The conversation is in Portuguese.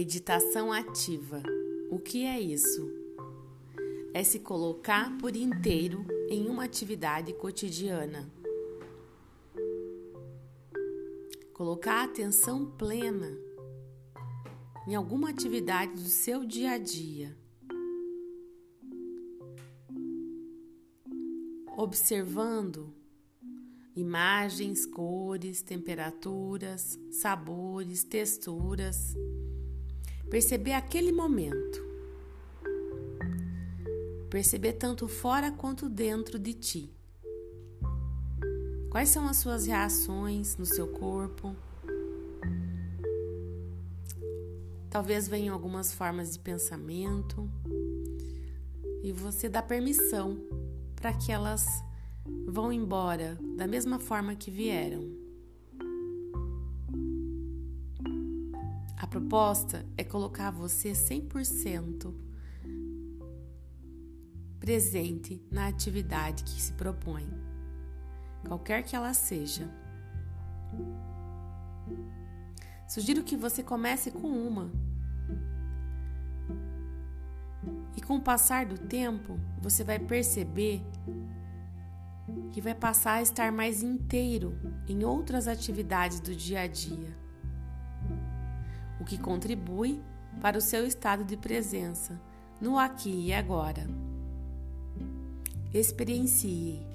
Meditação ativa. O que é isso? É se colocar por inteiro em uma atividade cotidiana. Colocar atenção plena em alguma atividade do seu dia a dia. Observando imagens, cores, temperaturas, sabores, texturas Perceber aquele momento. Perceber tanto fora quanto dentro de ti. Quais são as suas reações no seu corpo? Talvez venham algumas formas de pensamento e você dá permissão para que elas vão embora da mesma forma que vieram. A proposta é colocar você 100% presente na atividade que se propõe, qualquer que ela seja. Sugiro que você comece com uma. E com o passar do tempo, você vai perceber que vai passar a estar mais inteiro em outras atividades do dia a dia o que contribui para o seu estado de presença no aqui e agora. Experiencie